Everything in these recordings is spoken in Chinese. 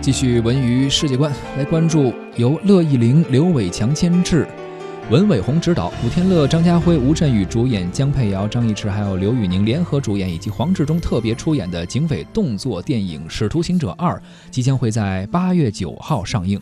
继续文娱世界观，来关注由乐易玲、刘伟强监制，文伟鸿执导，古天乐、张家辉、吴镇宇主演，江佩瑶、张艺驰还有刘宇宁联合主演，以及黄志忠特别出演的警匪动作电影《使徒行者二》，即将会在八月九号上映。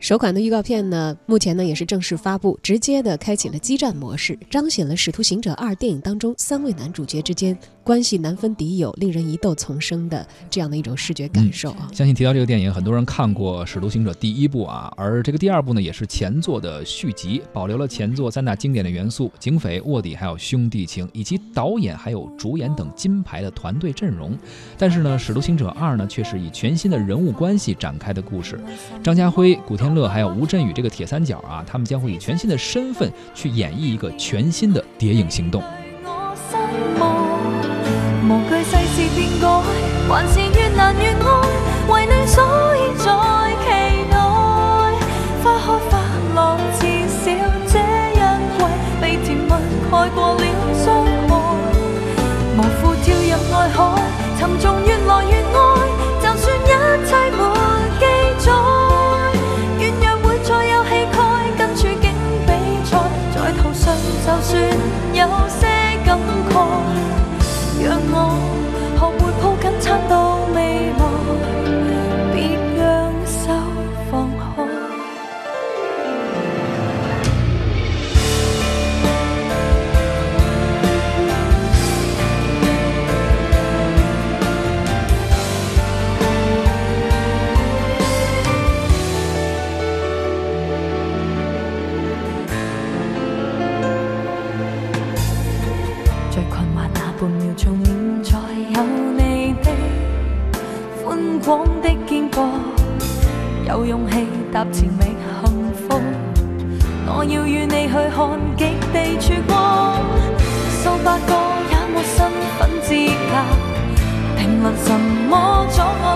首款的预告片呢，目前呢也是正式发布，直接的开启了激战模式，彰显了《使徒行者二》电影当中三位男主角之间关系难分敌友、令人疑窦丛生的这样的一种视觉感受啊！相信提到这个电影，很多人看过《使徒行者》第一部啊，而这个第二部呢，也是前作的续集，保留了前作三大经典的元素：警匪、卧底，还有兄弟情，以及导演还有主演等金牌的团队阵容。但是呢，《使徒行者二》呢，却是以全新的人物关系展开的故事，张家辉、古天。乐还有吴镇宇这个铁三角啊，他们将会以全新的身份去演绎一个全新的谍影行动。有些感觉。光的肩膊，有勇气踏前觅幸福。我要与你去看极地曙光，数百个也没身份资格，评论什么阻碍。